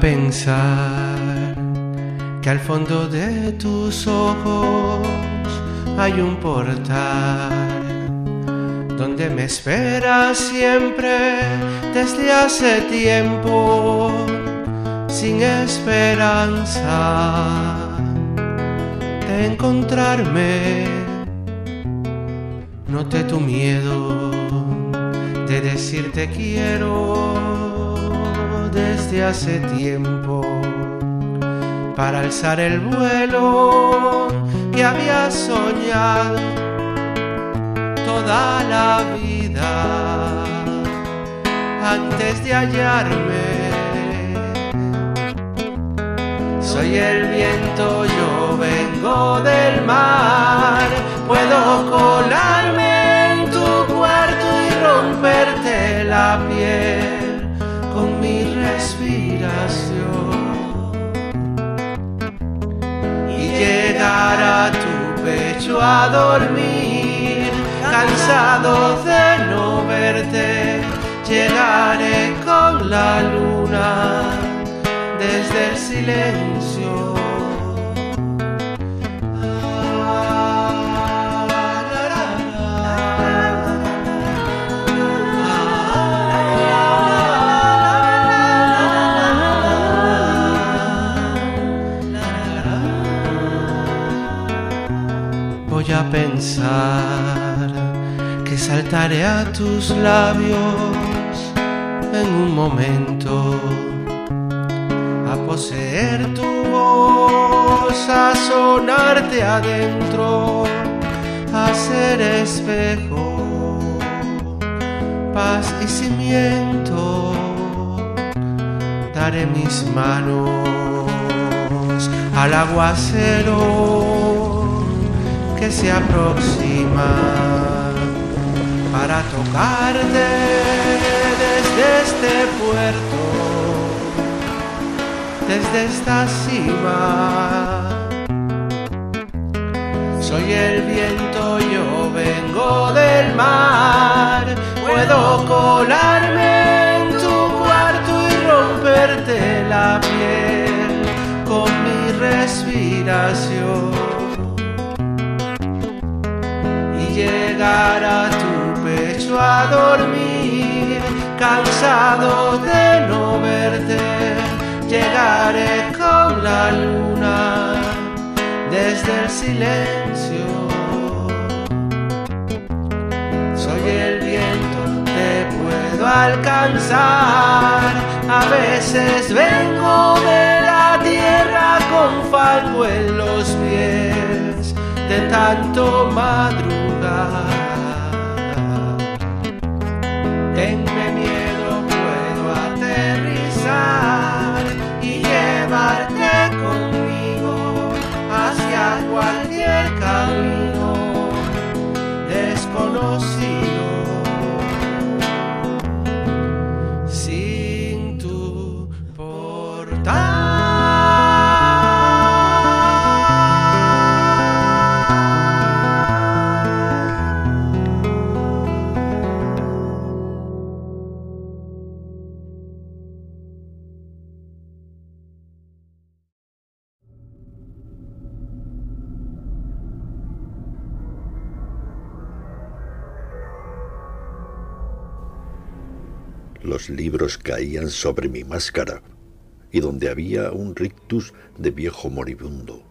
pensar que al fondo de tus ojos hay un portal donde me esperas siempre desde hace tiempo sin esperanza de encontrarme. Noté tu miedo de decirte quiero hace tiempo para alzar el vuelo que había soñado toda la vida antes de hallarme. Soy el viento, a dormir, cansado de no verte, llegaré con la luna desde el silencio. Pensar que saltaré a tus labios en un momento a poseer tu voz, a sonarte adentro, a ser espejo, paz y cimiento. Daré mis manos al aguacero se aproxima para tocarte desde este puerto desde esta cima. Soy el viento, yo vengo del mar. Puedo colarme en tu cuarto y romperte la piel con mi respiración. Llegar a tu pecho a dormir, cansado de no verte llegaré con la luna desde el silencio. Soy el viento, te puedo alcanzar. A veces vengo de la tierra con falco en los pies de tanto madrugar. Los libros caían sobre mi máscara y donde había un rictus de viejo moribundo.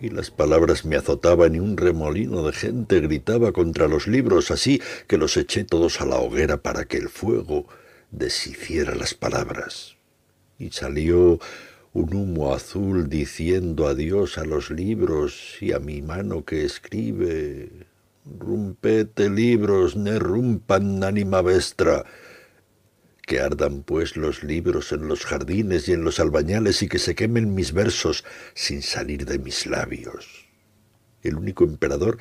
Y las palabras me azotaban y un remolino de gente gritaba contra los libros, así que los eché todos a la hoguera para que el fuego deshiciera las palabras. Y salió un humo azul diciendo adiós a los libros y a mi mano que escribe Rumpete libros, ne rumpan anima vestra. Que ardan pues los libros en los jardines y en los albañales y que se quemen mis versos sin salir de mis labios. El único emperador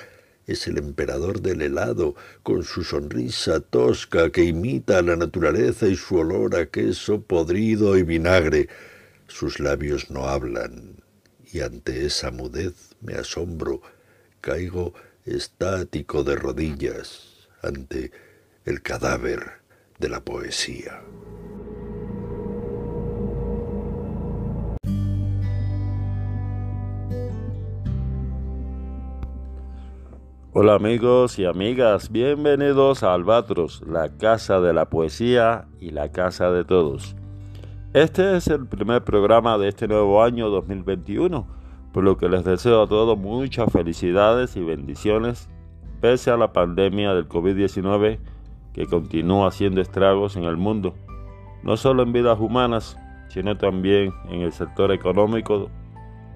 es el emperador del helado, con su sonrisa tosca que imita a la naturaleza y su olor a queso podrido y vinagre. Sus labios no hablan, y ante esa mudez me asombro, caigo estático de rodillas ante el cadáver de la poesía. Hola amigos y amigas, bienvenidos a Albatros, la casa de la poesía y la casa de todos. Este es el primer programa de este nuevo año 2021, por lo que les deseo a todos muchas felicidades y bendiciones, pese a la pandemia del COVID-19 que continúa haciendo estragos en el mundo, no solo en vidas humanas, sino también en el sector económico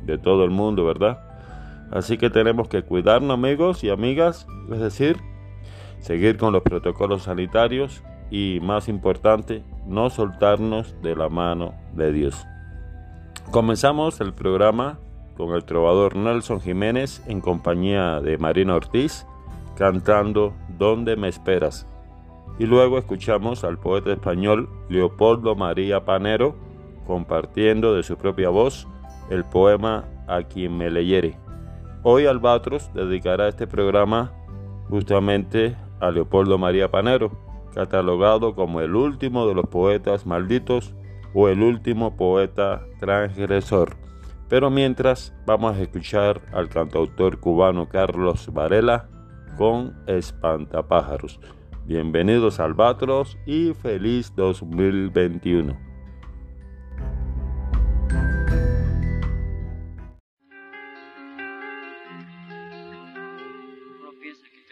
de todo el mundo, ¿verdad? Así que tenemos que cuidarnos amigos y amigas, es decir, seguir con los protocolos sanitarios y más importante, no soltarnos de la mano de Dios. Comenzamos el programa con el trovador Nelson Jiménez en compañía de Marina Ortiz cantando ¿Dónde me esperas? Y luego escuchamos al poeta español Leopoldo María Panero compartiendo de su propia voz el poema A quien me leyere. Hoy Albatros dedicará este programa justamente a Leopoldo María Panero, catalogado como el último de los poetas malditos o el último poeta transgresor. Pero mientras vamos a escuchar al cantautor cubano Carlos Varela con Espantapájaros. Bienvenidos a Albatros y feliz 2021.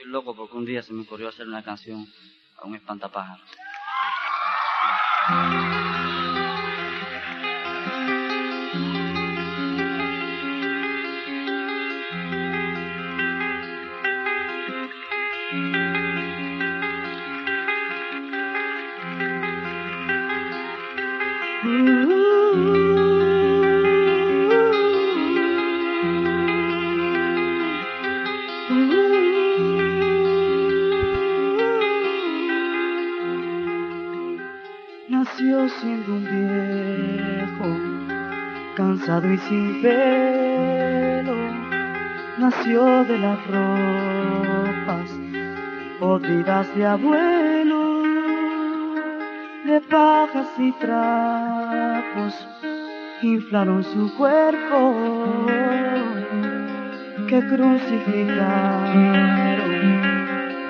loco porque un día se me ocurrió hacer una canción a un espantapájaros. Nació de las ropas podridas de abuelo, de pajas y trapos, inflaron su cuerpo que crucificaron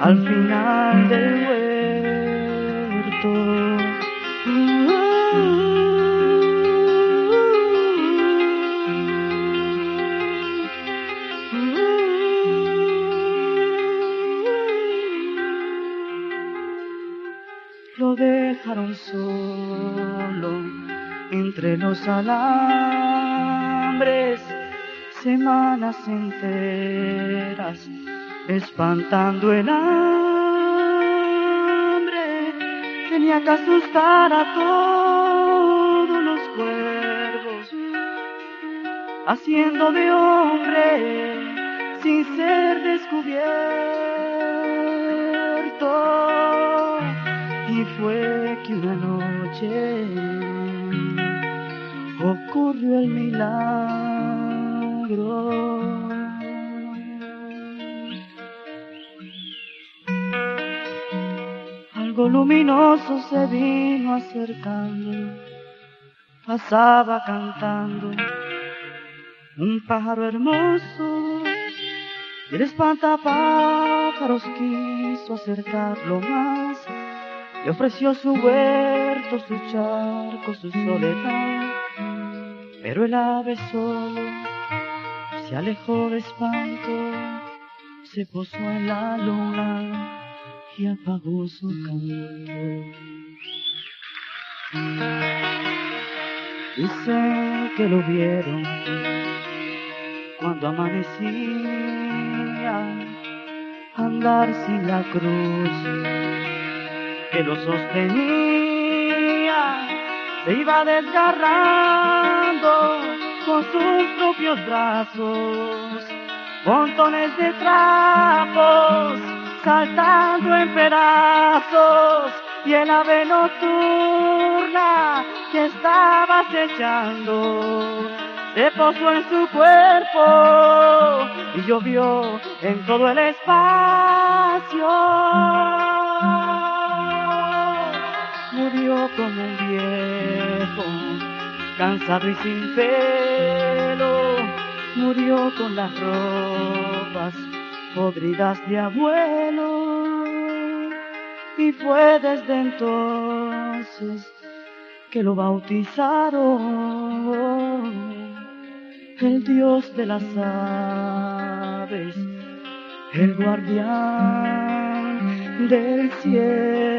al final del huerto. Los alambres, semanas enteras, espantando el hambre. Tenía que asustar a todos los cuervos, haciendo de hombre sin ser descubierto y fue que una noche ocurrió el milagro. Algo luminoso se vino acercando, pasaba cantando, un pájaro hermoso, y el espantapájaros quiso acercarlo más. Le ofreció su huerto, su charco, su soledad, pero el ave solo se alejó de espanto, se posó en la luna y apagó su canto. Dicen que lo vieron cuando amanecía andar sin la cruz que lo sostenía se iba desgarrando con sus propios brazos, montones de trapos saltando en pedazos y el ave nocturna que estaba acechando se posó en su cuerpo y llovió en todo el espacio murió como un viejo, cansado y sin pelo, murió con las ropas podridas de abuelo. Y fue desde entonces que lo bautizaron el Dios de las aves, el guardián del cielo.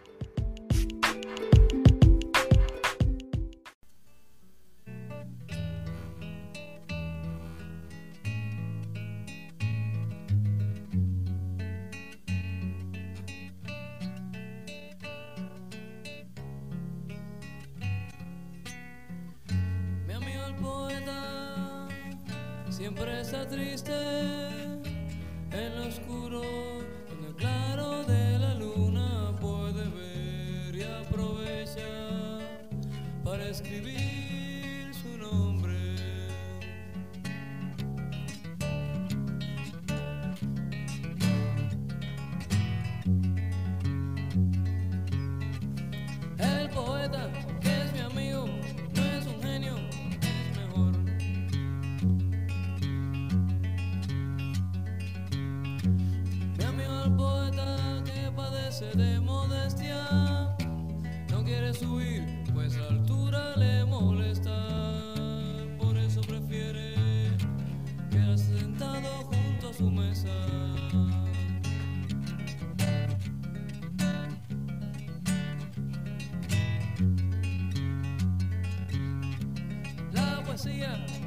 La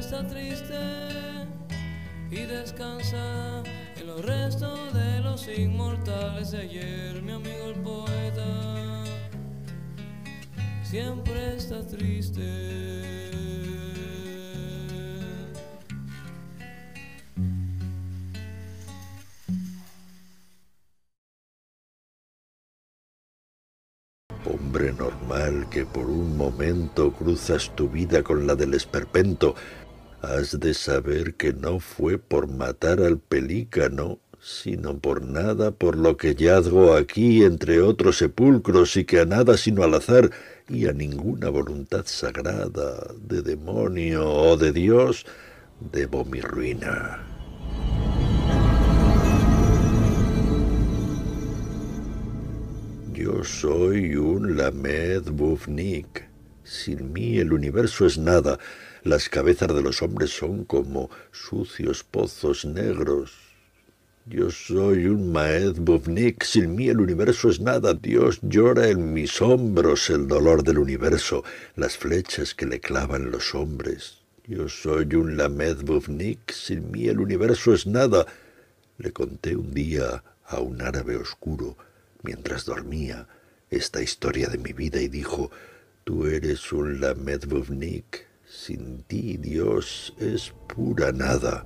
está triste y descansa en los restos de los inmortales de ayer. Mi amigo el poeta siempre está triste. Hombre normal que por un momento cruzas tu vida con la del esperpento, has de saber que no fue por matar al pelícano, sino por nada por lo que yazgo aquí entre otros sepulcros y que a nada sino al azar y a ninguna voluntad sagrada de demonio o de Dios debo mi ruina. Yo soy un Lamed Bufnik, sin mí el universo es nada. Las cabezas de los hombres son como sucios pozos negros. Yo soy un Maed Bufnik. Sin mí el universo es nada. Dios llora en mis hombros el dolor del universo, las flechas que le clavan los hombres. Yo soy un Lamed Bufnik. Sin mí el universo es nada. Le conté un día a un árabe oscuro mientras dormía esta historia de mi vida y dijo, tú eres un Lamedvovnik, sin ti Dios es pura nada.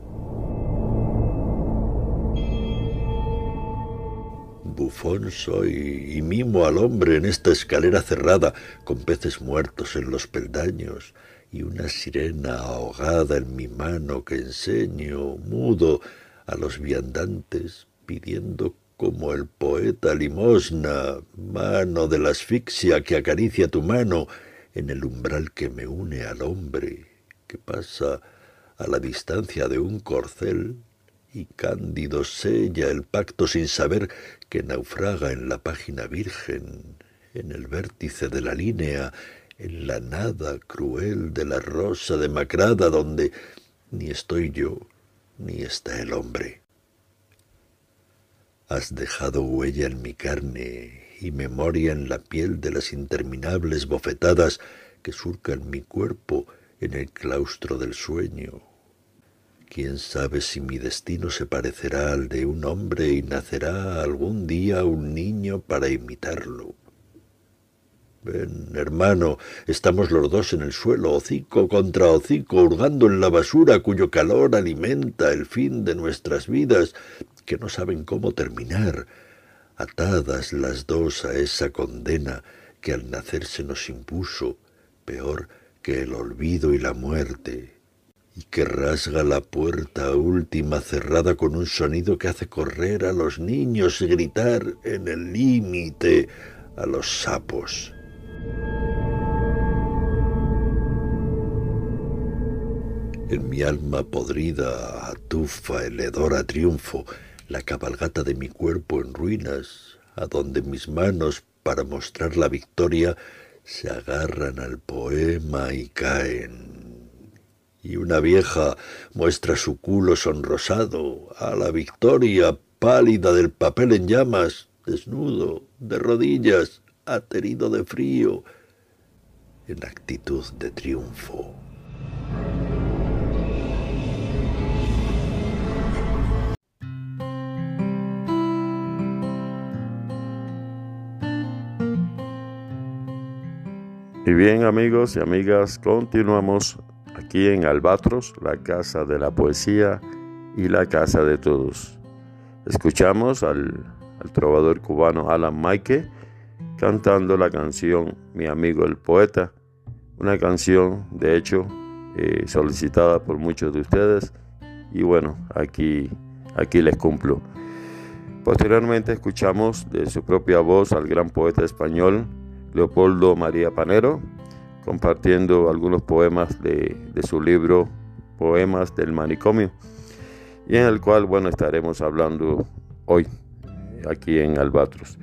Bufón soy y mimo al hombre en esta escalera cerrada, con peces muertos en los peldaños y una sirena ahogada en mi mano que enseño, mudo, a los viandantes pidiendo como el poeta limosna, mano de la asfixia que acaricia tu mano en el umbral que me une al hombre, que pasa a la distancia de un corcel y cándido sella el pacto sin saber que naufraga en la página virgen, en el vértice de la línea, en la nada cruel de la rosa demacrada donde ni estoy yo, ni está el hombre. Has dejado huella en mi carne y memoria en la piel de las interminables bofetadas que surcan mi cuerpo en el claustro del sueño. Quién sabe si mi destino se parecerá al de un hombre y nacerá algún día un niño para imitarlo. Hermano, estamos los dos en el suelo, hocico contra hocico, hurgando en la basura cuyo calor alimenta el fin de nuestras vidas, que no saben cómo terminar, atadas las dos a esa condena que al nacer se nos impuso, peor que el olvido y la muerte, y que rasga la puerta última cerrada con un sonido que hace correr a los niños y gritar en el límite a los sapos. En mi alma podrida atufa el hedor a triunfo, la cabalgata de mi cuerpo en ruinas, a donde mis manos, para mostrar la victoria, se agarran al poema y caen. Y una vieja muestra su culo sonrosado a la victoria pálida del papel en llamas, desnudo, de rodillas, aterido de frío, en actitud de triunfo. Y bien amigos y amigas, continuamos aquí en Albatros, la casa de la poesía y la casa de todos. Escuchamos al, al trovador cubano Alan Maike cantando la canción Mi amigo el poeta, una canción de hecho eh, solicitada por muchos de ustedes y bueno, aquí, aquí les cumplo. Posteriormente escuchamos de su propia voz al gran poeta español Leopoldo María Panero, compartiendo algunos poemas de, de, su libro Poemas del Manicomio, y en el cual, bueno, estaremos hablando hoy, aquí en Albatros.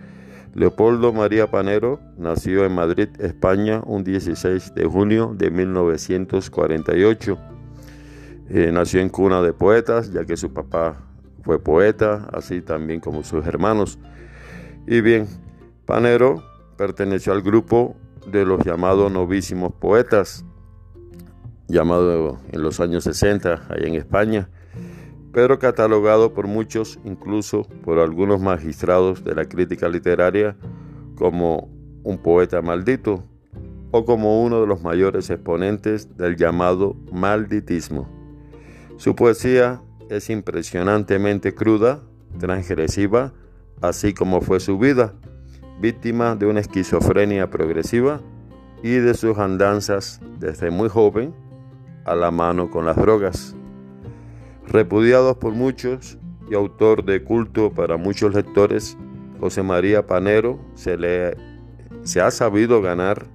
Leopoldo María Panero nació en Madrid, España, un 16 de junio de 1948. Eh, nació en cuna de poetas, ya que su papá fue poeta, así también como sus hermanos. Y bien, Panero perteneció al grupo de los llamados novísimos poetas, llamado en los años 60 allá en España, pero catalogado por muchos, incluso por algunos magistrados de la crítica literaria, como un poeta maldito o como uno de los mayores exponentes del llamado malditismo. Su poesía es impresionantemente cruda, transgresiva, así como fue su vida víctima de una esquizofrenia progresiva y de sus andanzas desde muy joven a la mano con las drogas. Repudiados por muchos y autor de culto para muchos lectores, José María Panero se, le, se ha sabido ganar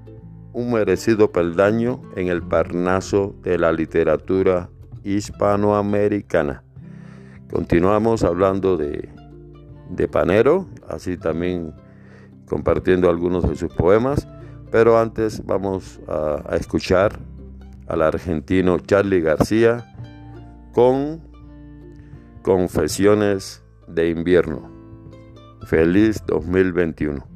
un merecido peldaño en el parnaso de la literatura hispanoamericana. Continuamos hablando de, de Panero, así también compartiendo algunos de sus poemas, pero antes vamos a, escuchar al argentino Charlie García con Confesiones de invierno. Feliz 2021.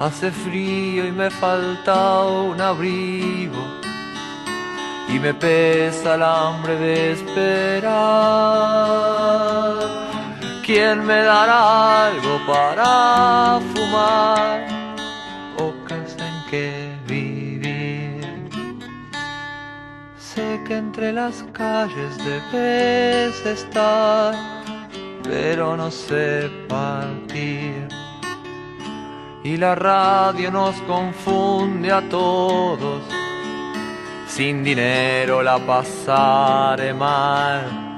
Hace frío y me falta un abrigo y me pesa el hambre de esperar. ¿Quién me dará algo para fumar o casa en que vivir? Sé que entre las calles debes estar, pero no sé partir y la radio nos confunde a todos. Sin dinero la pasaré mal.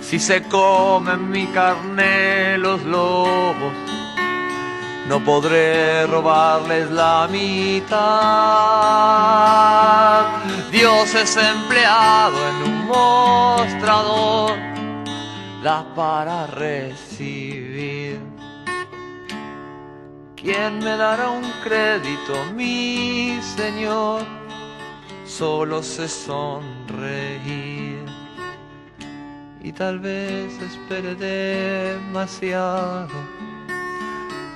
Si se comen mi carne los lobos, no podré robarles la mitad. Dios es empleado en un mostrador, da para recibir. ¿Quién me dará un crédito, mi Señor? Solo sé sonreír y tal vez espere demasiado.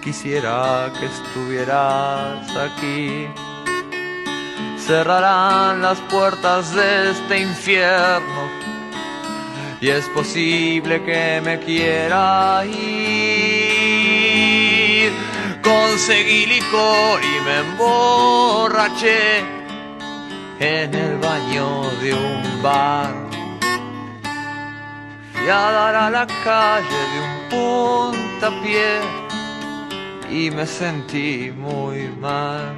Quisiera que estuvieras aquí. Cerrarán las puertas de este infierno y es posible que me quiera ir. Conseguí licor y me emborraché en el baño de un bar. Fui a dar a la calle de un puntapié y me sentí muy mal.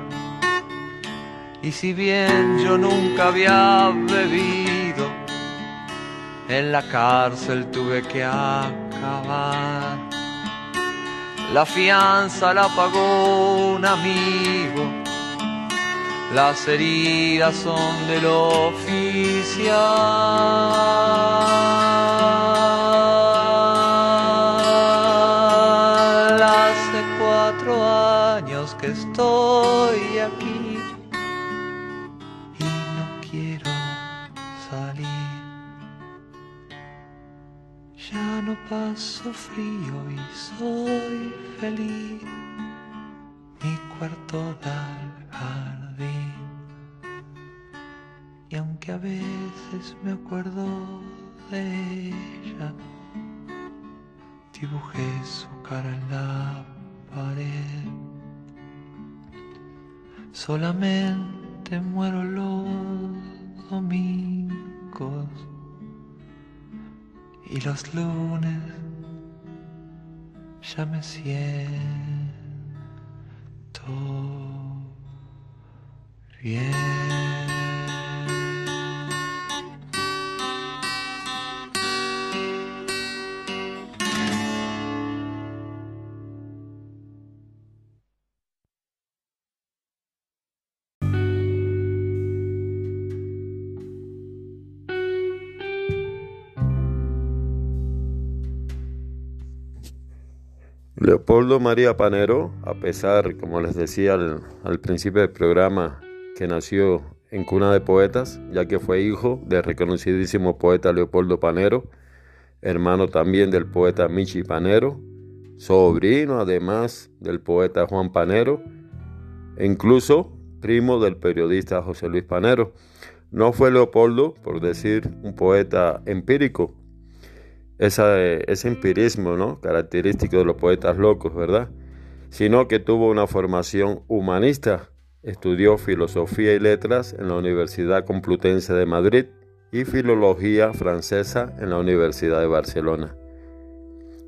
Y si bien yo nunca había bebido, en la cárcel tuve que acabar. La fianza la pagó un amigo. Las heridas son del oficial. Hace cuatro años que estoy aquí y no quiero salir. Ya no paso frío y soy feliz. Mi cuarto da al jardín. Y aunque a veces me acuerdo de ella, dibujé su cara en la pared. Solamente muero los domingos y los lunes ya me siento bien. Leopoldo María Panero, a pesar, como les decía al, al, principio del programa, que nació en cuna de poetas, ya que fue hijo del reconocidísimo poeta Leopoldo Panero, hermano también del poeta Michi Panero, sobrino además del poeta Juan Panero, e incluso primo del periodista José Luis Panero. No fue Leopoldo, por decir, un poeta empírico. Esa, ese empirismo, ¿no? Característico de los poetas locos, ¿verdad? Sino que tuvo una formación humanista. Estudió filosofía y letras en la Universidad Complutense de Madrid y filología francesa en la Universidad de Barcelona.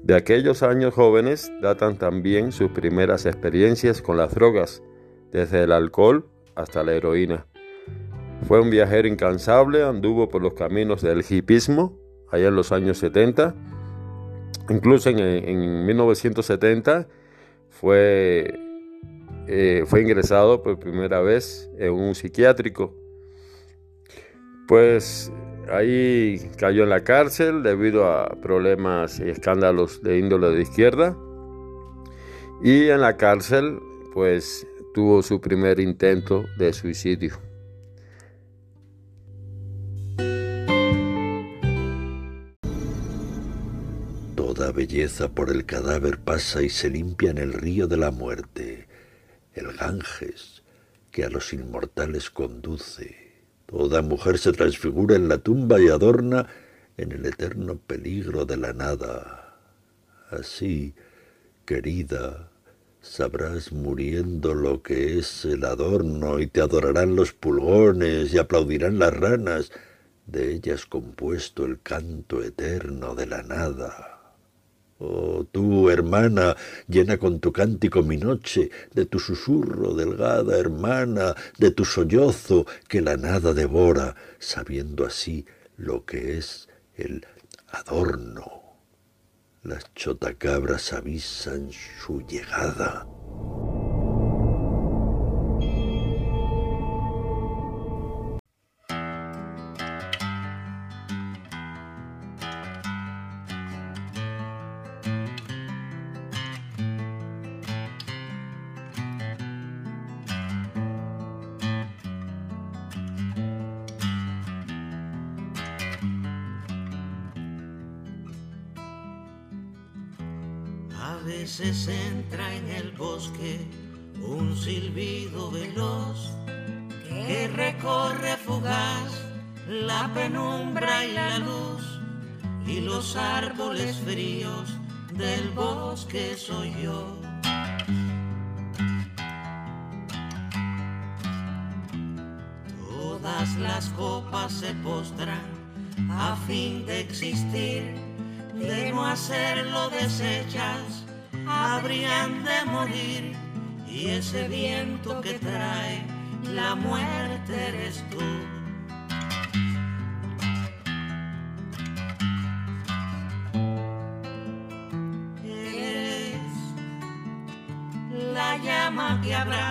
De aquellos años jóvenes datan también sus primeras experiencias con las drogas, desde el alcohol hasta la heroína. Fue un viajero incansable, anduvo por los caminos del hipismo allá en los años 70. Incluso en, en 1970 fue, eh, fue ingresado por primera vez en un psiquiátrico. Pues ahí cayó en la cárcel debido a problemas y escándalos de índole de izquierda. Y en la cárcel, pues tuvo su primer intento de suicidio. Toda belleza por el cadáver pasa y se limpia en el río de la muerte, el Ganges, que a los inmortales conduce. Toda mujer se transfigura en la tumba y adorna en el eterno peligro de la nada. Así, querida, sabrás muriendo lo que es el adorno y te adorarán los pulgones y aplaudirán las ranas, de ellas compuesto el canto eterno de la nada. Oh, tú, hermana, llena con tu cántico mi noche, de tu susurro, delgada hermana, de tu sollozo que la nada devora, sabiendo así lo que es el adorno. Las chotacabras avisan su llegada.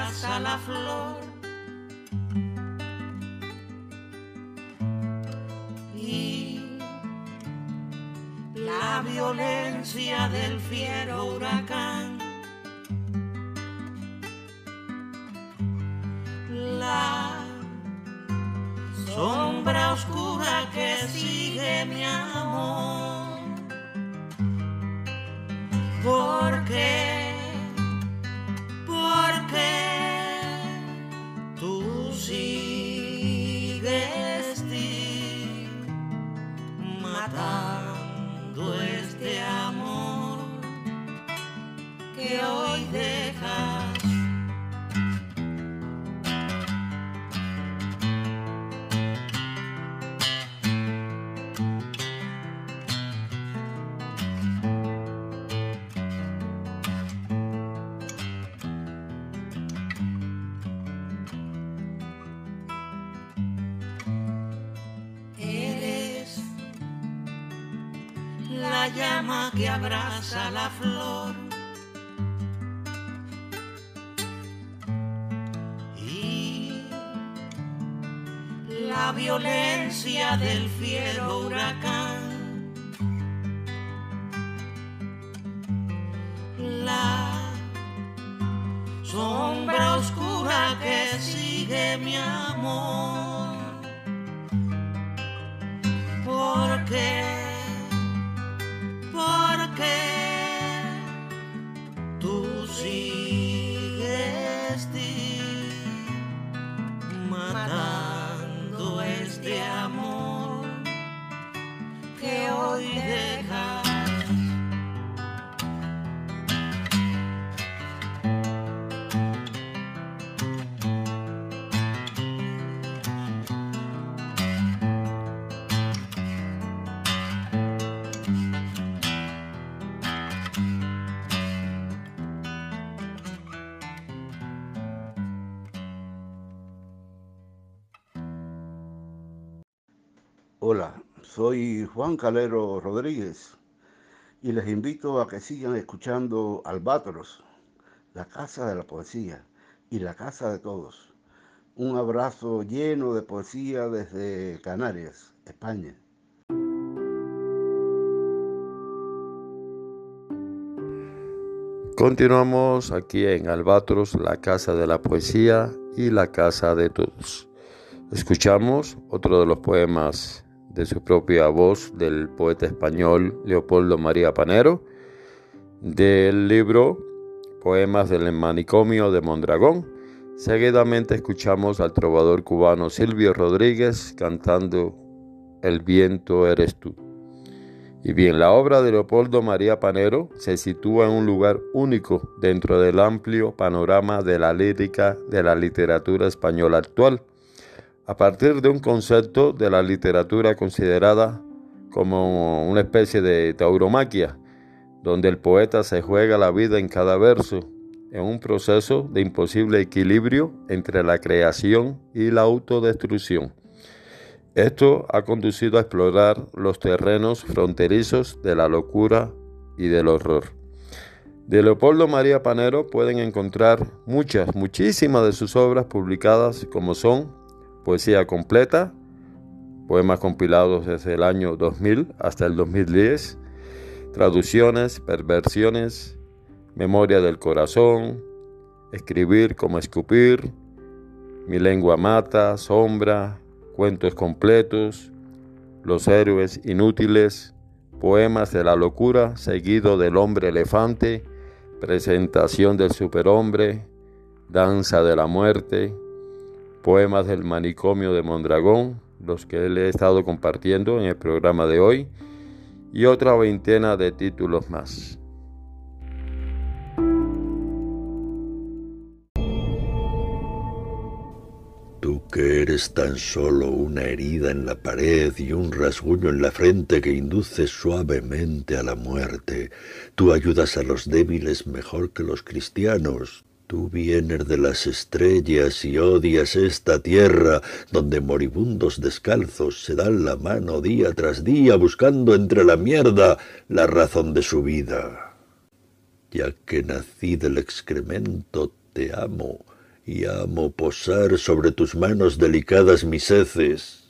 Abraza la flor. Y la violencia del fiero huracán. La sombra oscura que sigue mi amor. Porque abraza la flor. Y la violencia del fiero huracán. La sombra oscura que sigue mi amor soy Juan Calero Rodríguez y les invito a que sigan escuchando Albatros, la casa de la poesía y la casa de todos. Un abrazo lleno de poesía desde Canarias, España. Continuamos aquí en Albatros, la casa de la poesía y la casa de todos. Escuchamos otro de los poemas de su propia voz del poeta español Leopoldo María Panero, del libro Poemas del Manicomio de Mondragón. Seguidamente escuchamos al trovador cubano Silvio Rodríguez cantando El viento eres tú. Y bien, la obra de Leopoldo María Panero se sitúa en un lugar único dentro del amplio panorama de la lírica de la literatura española actual a partir de un concepto de la literatura considerada como una especie de tauromaquia, donde el poeta se juega la vida en cada verso, en un proceso de imposible equilibrio entre la creación y la autodestrucción. Esto ha conducido a explorar los terrenos fronterizos de la locura y del horror. De Leopoldo María Panero pueden encontrar muchas, muchísimas de sus obras publicadas como son poesía completa, poemas compilados desde el año 2000 hasta el 2010, traducciones, perversiones, memoria del corazón, escribir como escupir, mi lengua mata, sombra, cuentos completos, los héroes inútiles, poemas de la locura, seguido del hombre elefante, presentación del superhombre, danza de la muerte, poemas del manicomio de Mondragón, los que le he estado compartiendo en el programa de hoy, y otra veintena de títulos más. Tú que eres tan solo una herida en la pared y un rasguño en la frente que induce suavemente a la muerte, tú ayudas a los débiles mejor que los cristianos, Tú vienes de las estrellas y odias esta tierra donde moribundos descalzos se dan la mano día tras día buscando entre la mierda la razón de su vida. Ya que nací del excremento, te amo y amo posar sobre tus manos delicadas mis heces.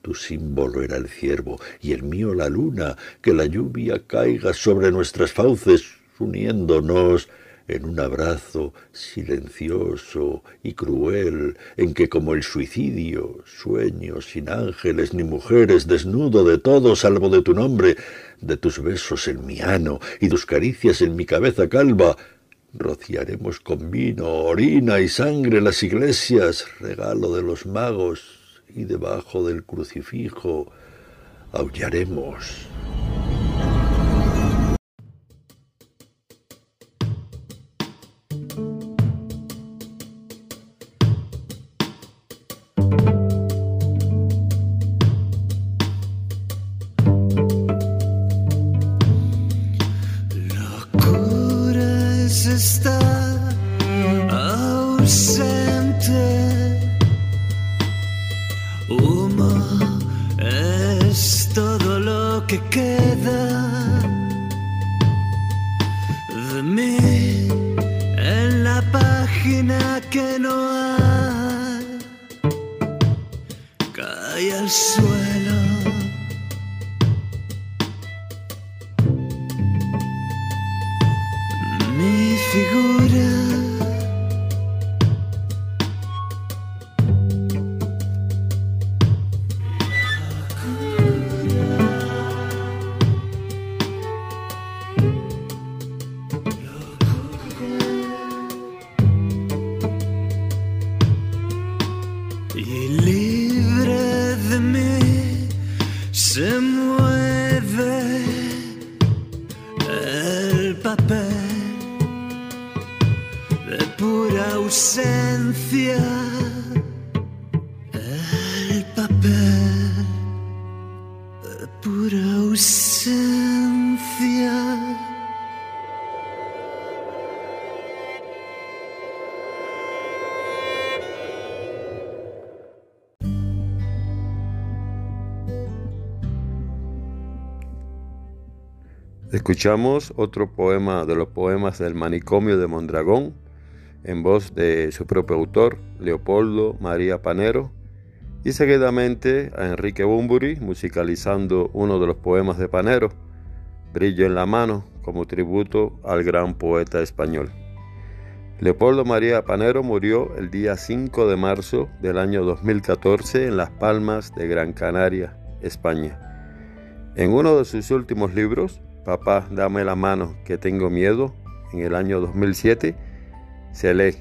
Tu símbolo era el ciervo y el mío la luna, que la lluvia caiga sobre nuestras fauces, uniéndonos en un abrazo silencioso y cruel, en que como el suicidio, sueño sin ángeles ni mujeres, desnudo de todo salvo de tu nombre, de tus besos en mi ano y tus caricias en mi cabeza calva, rociaremos con vino, orina y sangre las iglesias, regalo de los magos, y debajo del crucifijo aullaremos. Escuchamos otro poema de los poemas del manicomio de Mondragón, en voz de su propio autor, Leopoldo María Panero, y seguidamente a Enrique Bumburi musicalizando uno de los poemas de Panero, Brillo en la mano, como tributo al gran poeta español. Leopoldo María Panero murió el día 5 de marzo del año 2014 en Las Palmas de Gran Canaria, España. En uno de sus últimos libros, Papá, dame la mano, que tengo miedo, en el año 2007, se lee,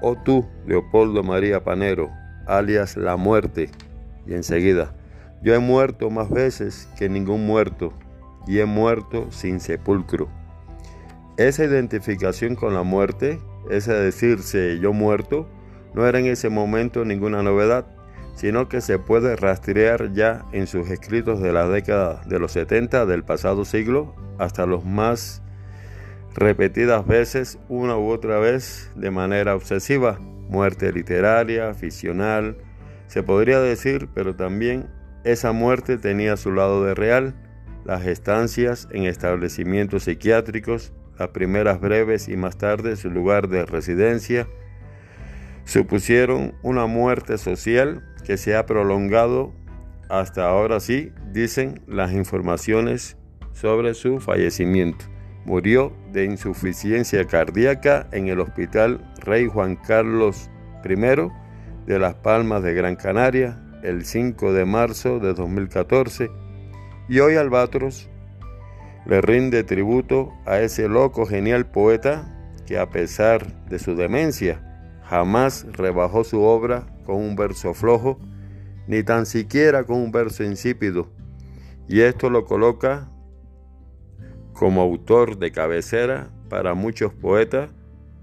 Oh tú, Leopoldo María Panero, alias La Muerte, y enseguida, yo he muerto más veces que ningún muerto, y he muerto sin sepulcro. Esa identificación con la muerte, ese decirse yo muerto, no era en ese momento ninguna novedad, sino que se puede rastrear ya en sus escritos de la década de los 70 del pasado siglo hasta los más repetidas veces, una u otra vez, de manera obsesiva, muerte literaria, ficcional, se podría decir, pero también esa muerte tenía su lado de real, las estancias en establecimientos psiquiátricos, las primeras breves y más tarde su lugar de residencia, supusieron una muerte social que se ha prolongado hasta ahora sí, dicen las informaciones sobre su fallecimiento. Murió de insuficiencia cardíaca en el Hospital Rey Juan Carlos I de Las Palmas de Gran Canaria el 5 de marzo de 2014 y hoy Albatros le rinde tributo a ese loco genial poeta que a pesar de su demencia jamás rebajó su obra con un verso flojo, ni tan siquiera con un verso insípido, y esto lo coloca como autor de cabecera para muchos poetas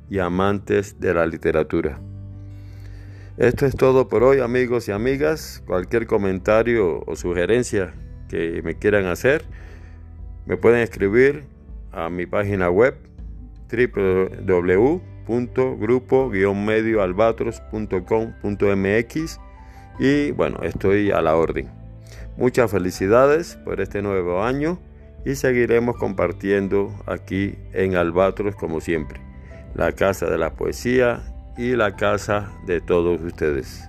y amantes de la literatura. Esto es todo por hoy amigos y amigas. Cualquier comentario o sugerencia que me quieran hacer, me pueden escribir a mi página web www.grupo-medioalbatros.com.mx y bueno, estoy a la orden. Muchas felicidades por este nuevo año y seguiremos compartiendo aquí en Albatros como siempre, la casa de la poesía y la casa de todos ustedes.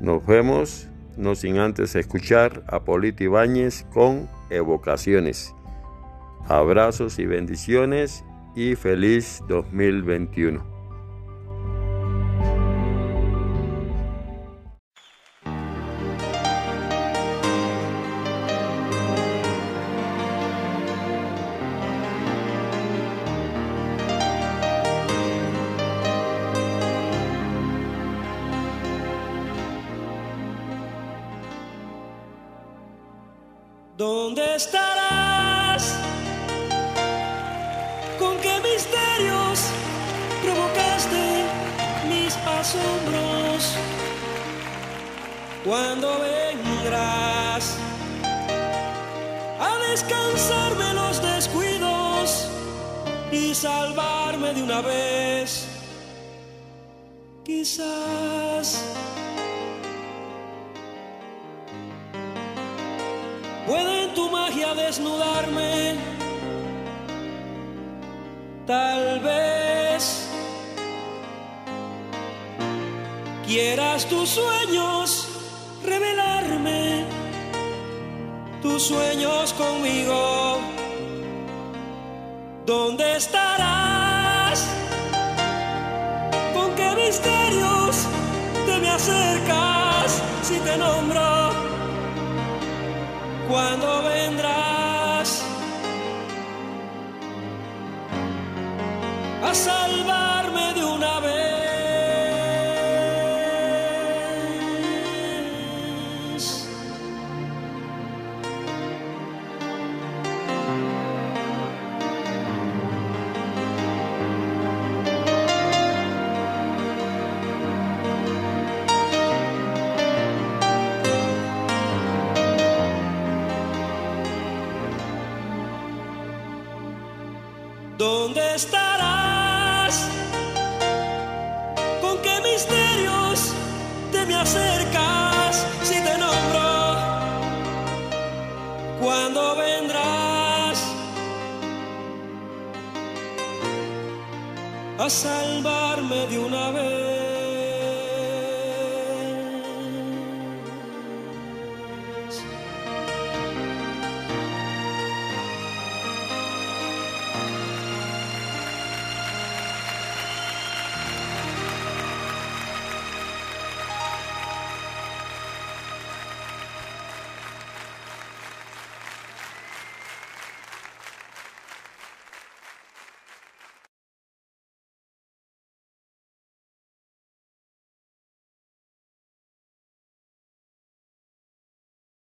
Nos vemos, no sin antes escuchar a Polito Ibáñez con evocaciones. Abrazos y bendiciones y feliz 2021. ¿Dónde estarás? ¿Cuándo vendrás a descansarme los descuidos y salvarme de una vez? Quizás. Puede en tu magia desnudarme. Tal vez quieras tus sueños revelarme, tus sueños conmigo. ¿Dónde estarás? ¿Con qué misterios te me acercas si te nombro? ¿Cuándo vendrás a salvarme ¿Dónde